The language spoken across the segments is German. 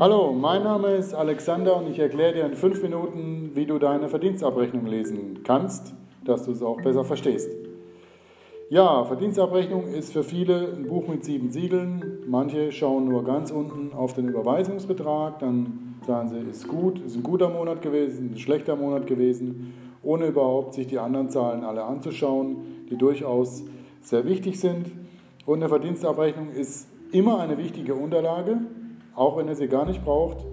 Hallo, mein Name ist Alexander und ich erkläre dir in fünf Minuten, wie du deine Verdienstabrechnung lesen kannst, dass du es auch besser verstehst. Ja, Verdienstabrechnung ist für viele ein Buch mit sieben Siegeln. Manche schauen nur ganz unten auf den Überweisungsbetrag, dann sagen sie, ist gut, ist ein guter Monat gewesen, ein schlechter Monat gewesen, ohne überhaupt sich die anderen Zahlen alle anzuschauen, die durchaus sehr wichtig sind. Und eine Verdienstabrechnung ist immer eine wichtige Unterlage, auch wenn ihr sie gar nicht braucht,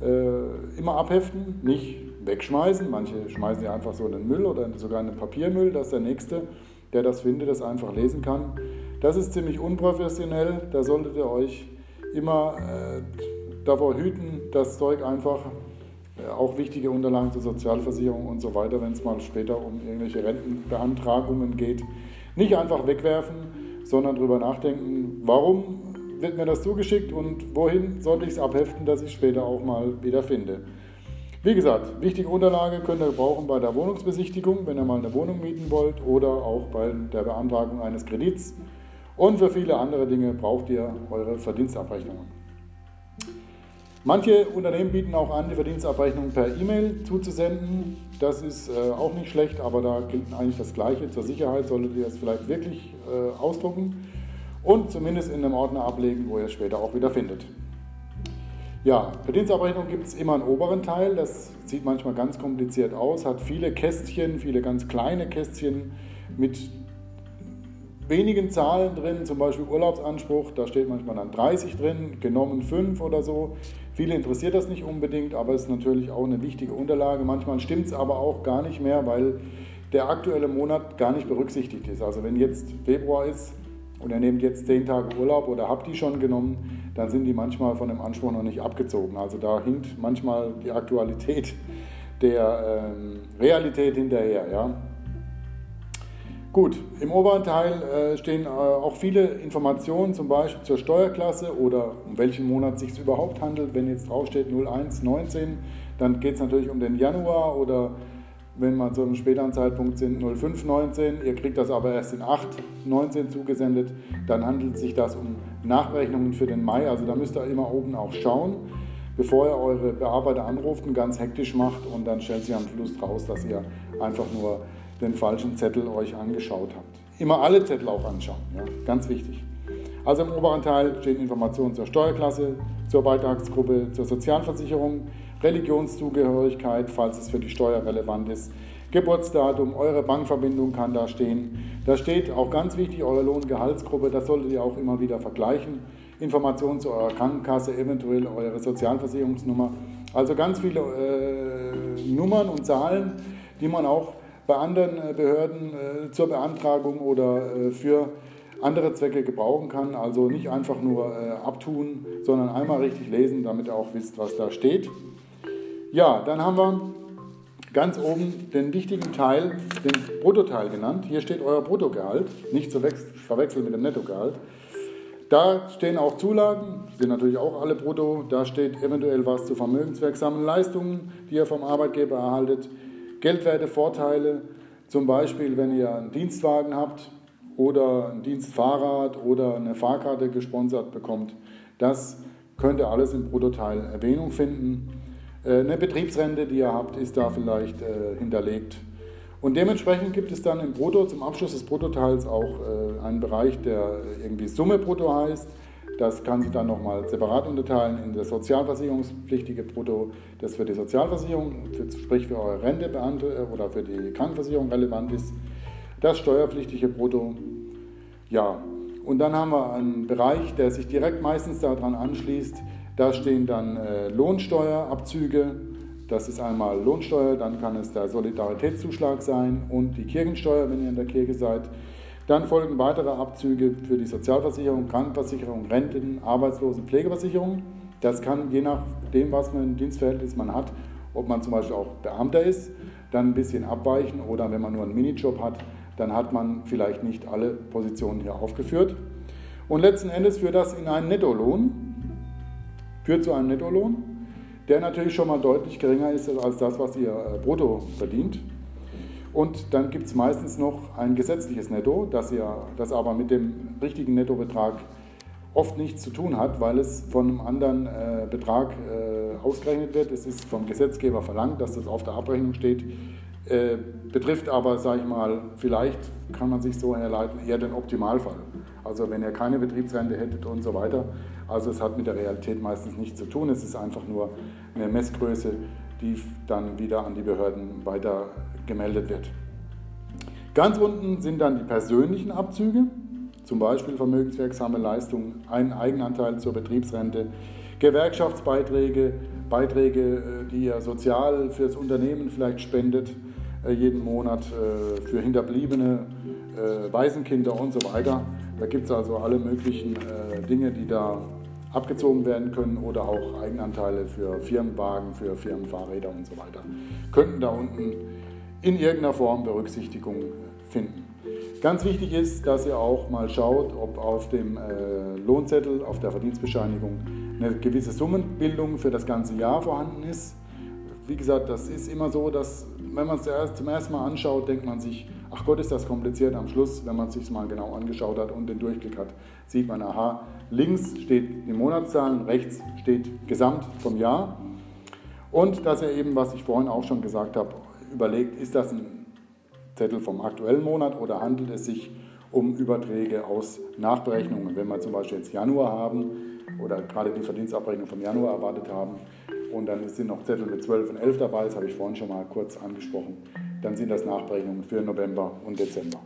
äh, immer abheften, nicht wegschmeißen. Manche schmeißen sie einfach so in den Müll oder sogar in den Papiermüll, dass der Nächste, der das findet, das einfach lesen kann. Das ist ziemlich unprofessionell, da solltet ihr euch immer äh, davor hüten, das Zeug einfach, äh, auch wichtige Unterlagen zur Sozialversicherung und so weiter, wenn es mal später um irgendwelche Rentenbeantragungen geht, nicht einfach wegwerfen, sondern darüber nachdenken, warum wird mir das zugeschickt und wohin sollte ich es abheften, dass ich es später auch mal wieder finde. Wie gesagt, wichtige Unterlage könnt ihr brauchen bei der Wohnungsbesichtigung, wenn ihr mal eine Wohnung mieten wollt oder auch bei der Beantragung eines Kredits. Und für viele andere Dinge braucht ihr eure Verdienstabrechnungen. Manche Unternehmen bieten auch an, die Verdienstabrechnung per E-Mail zuzusenden. Das ist äh, auch nicht schlecht, aber da gilt eigentlich das Gleiche. Zur Sicherheit solltet ihr es vielleicht wirklich äh, ausdrucken und zumindest in einem Ordner ablegen, wo ihr es später auch wieder findet. Ja, Verdienstabrechnung gibt es immer einen oberen Teil, das sieht manchmal ganz kompliziert aus, hat viele Kästchen, viele ganz kleine Kästchen mit wenigen Zahlen drin, zum Beispiel Urlaubsanspruch, da steht manchmal dann 30 drin, genommen 5 oder so. Viele interessiert das nicht unbedingt, aber es ist natürlich auch eine wichtige Unterlage. Manchmal stimmt es aber auch gar nicht mehr, weil der aktuelle Monat gar nicht berücksichtigt ist. Also wenn jetzt Februar ist, und er nehmt jetzt zehn Tage Urlaub oder habt die schon genommen, dann sind die manchmal von dem Anspruch noch nicht abgezogen. Also da hinkt manchmal die Aktualität der ähm, Realität hinterher. Ja. Gut, im oberen Teil äh, stehen äh, auch viele Informationen, zum Beispiel zur Steuerklasse oder um welchen Monat es sich überhaupt handelt. Wenn jetzt draufsteht 0119, dann geht es natürlich um den Januar oder wenn man zu einem späteren Zeitpunkt sind 0519, ihr kriegt das aber erst in 819 zugesendet, dann handelt sich das um Nachberechnungen für den Mai. Also da müsst ihr immer oben auch schauen, bevor ihr eure Bearbeiter anruft und ganz hektisch macht und dann stellt sich am Schluss raus, dass ihr einfach nur den falschen Zettel euch angeschaut habt. Immer alle Zettel auch anschauen, ja? ganz wichtig. Also im oberen Teil stehen Informationen zur Steuerklasse, zur Beitragsgruppe, zur Sozialversicherung, Religionszugehörigkeit, falls es für die Steuer relevant ist, Geburtsdatum, eure Bankverbindung kann da stehen. Da steht auch ganz wichtig eure Lohngehaltsgruppe, das solltet ihr auch immer wieder vergleichen. Informationen zu eurer Krankenkasse, eventuell eure Sozialversicherungsnummer. Also ganz viele äh, Nummern und Zahlen, die man auch bei anderen äh, Behörden äh, zur Beantragung oder äh, für andere Zwecke gebrauchen kann. Also nicht einfach nur äh, abtun, sondern einmal richtig lesen, damit ihr auch wisst, was da steht. Ja, dann haben wir ganz oben den wichtigen Teil, den Bruttoteil genannt. Hier steht euer Bruttogehalt, nicht zu verwechseln mit dem Nettogehalt. Da stehen auch Zulagen, sind natürlich auch alle brutto. Da steht eventuell was zu vermögenswirksamen Leistungen, die ihr vom Arbeitgeber erhaltet. Geldwerte, Vorteile, zum Beispiel, wenn ihr einen Dienstwagen habt oder ein Dienstfahrrad oder eine Fahrkarte gesponsert bekommt. Das könnt ihr alles im Bruttoteil Erwähnung finden. Äh, eine Betriebsrente, die ihr habt, ist da vielleicht äh, hinterlegt. Und dementsprechend gibt es dann im Brutto, zum Abschluss des Bruttoteils auch äh, einen Bereich, der irgendwie Summe Brutto heißt. Das kann sich dann nochmal separat unterteilen in das sozialversicherungspflichtige Brutto, das für die Sozialversicherung, sprich für eure Rente oder für die Krankenversicherung relevant ist, das steuerpflichtige Brutto. Ja, und dann haben wir einen Bereich, der sich direkt meistens daran anschließt, da stehen dann äh, Lohnsteuerabzüge. Das ist einmal Lohnsteuer, dann kann es der Solidaritätszuschlag sein und die Kirchensteuer, wenn ihr in der Kirche seid. Dann folgen weitere Abzüge für die Sozialversicherung, Krankenversicherung, Renten, Arbeitslosen, Pflegeversicherung. Das kann je nachdem, was für ein Dienstverhältnis man hat, ob man zum Beispiel auch Beamter ist, dann ein bisschen abweichen oder wenn man nur einen Minijob hat, dann hat man vielleicht nicht alle Positionen hier aufgeführt. Und letzten Endes führt das in einen Nettolohn führt zu einem Nettolohn, der natürlich schon mal deutlich geringer ist als das, was ihr äh, brutto verdient. Und dann gibt es meistens noch ein gesetzliches Netto, das, ihr, das aber mit dem richtigen Nettobetrag oft nichts zu tun hat, weil es von einem anderen äh, Betrag äh, ausgerechnet wird. Es ist vom Gesetzgeber verlangt, dass das auf der Abrechnung steht. Äh, betrifft aber, sage ich mal, vielleicht kann man sich so herleiten, eher den Optimalfall. Also wenn ihr keine Betriebsrente hättet und so weiter. Also es hat mit der Realität meistens nichts zu tun. Es ist einfach nur eine Messgröße, die dann wieder an die Behörden weiter gemeldet wird. Ganz unten sind dann die persönlichen Abzüge, zum Beispiel vermögenswirksame Leistungen, ein Eigenanteil zur Betriebsrente, Gewerkschaftsbeiträge, Beiträge, äh, die ihr sozial fürs Unternehmen vielleicht spendet, jeden Monat äh, für Hinterbliebene, Waisenkinder und so weiter. Da gibt es also alle möglichen Dinge, die da abgezogen werden können oder auch Eigenanteile für Firmenwagen, für Firmenfahrräder und so weiter. Könnten da unten in irgendeiner Form Berücksichtigung finden. Ganz wichtig ist, dass ihr auch mal schaut, ob auf dem äh, Lohnzettel, auf der Verdienstbescheinigung eine gewisse Summenbildung für das ganze Jahr vorhanden ist. Wie gesagt, das ist immer so, dass wenn man es zum ersten Mal anschaut, denkt man sich, ach Gott, ist das kompliziert. Am Schluss, wenn man es sich mal genau angeschaut hat und den Durchblick hat, sieht man, aha, links steht die Monatszahlen, rechts steht Gesamt vom Jahr. Und dass ihr eben, was ich vorhin auch schon gesagt habe, überlegt, ist das ein Zettel vom aktuellen Monat oder handelt es sich um Überträge aus Nachberechnungen, wenn wir zum Beispiel jetzt Januar haben oder gerade die Verdienstabrechnung vom Januar erwartet haben und dann sind noch Zettel mit 12 und 11 dabei, das habe ich vorhin schon mal kurz angesprochen, dann sind das Nachberechnungen für November und Dezember.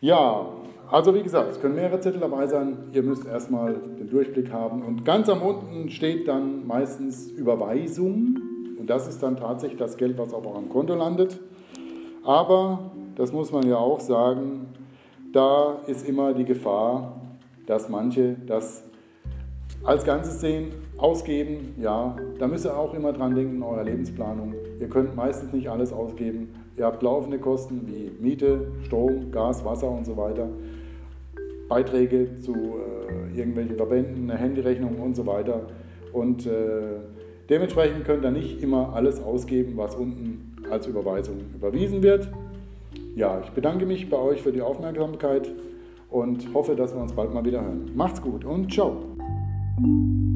Ja, also wie gesagt, es können mehrere Zettel dabei sein. Ihr müsst erstmal den Durchblick haben. Und ganz am unten steht dann meistens Überweisung. Und das ist dann tatsächlich das Geld, was auf eurem Konto landet. Aber, das muss man ja auch sagen, da ist immer die Gefahr, dass manche das als Ganzes sehen, ausgeben. Ja, da müsst ihr auch immer dran denken in eurer Lebensplanung. Ihr könnt meistens nicht alles ausgeben. Ihr habt laufende Kosten wie Miete, Strom, Gas, Wasser und so weiter. Beiträge zu äh, irgendwelchen Verbänden, eine Handyrechnung und so weiter. Und äh, dementsprechend könnt ihr nicht immer alles ausgeben, was unten als Überweisung überwiesen wird. Ja, ich bedanke mich bei euch für die Aufmerksamkeit und hoffe, dass wir uns bald mal wieder hören. Macht's gut und ciao. you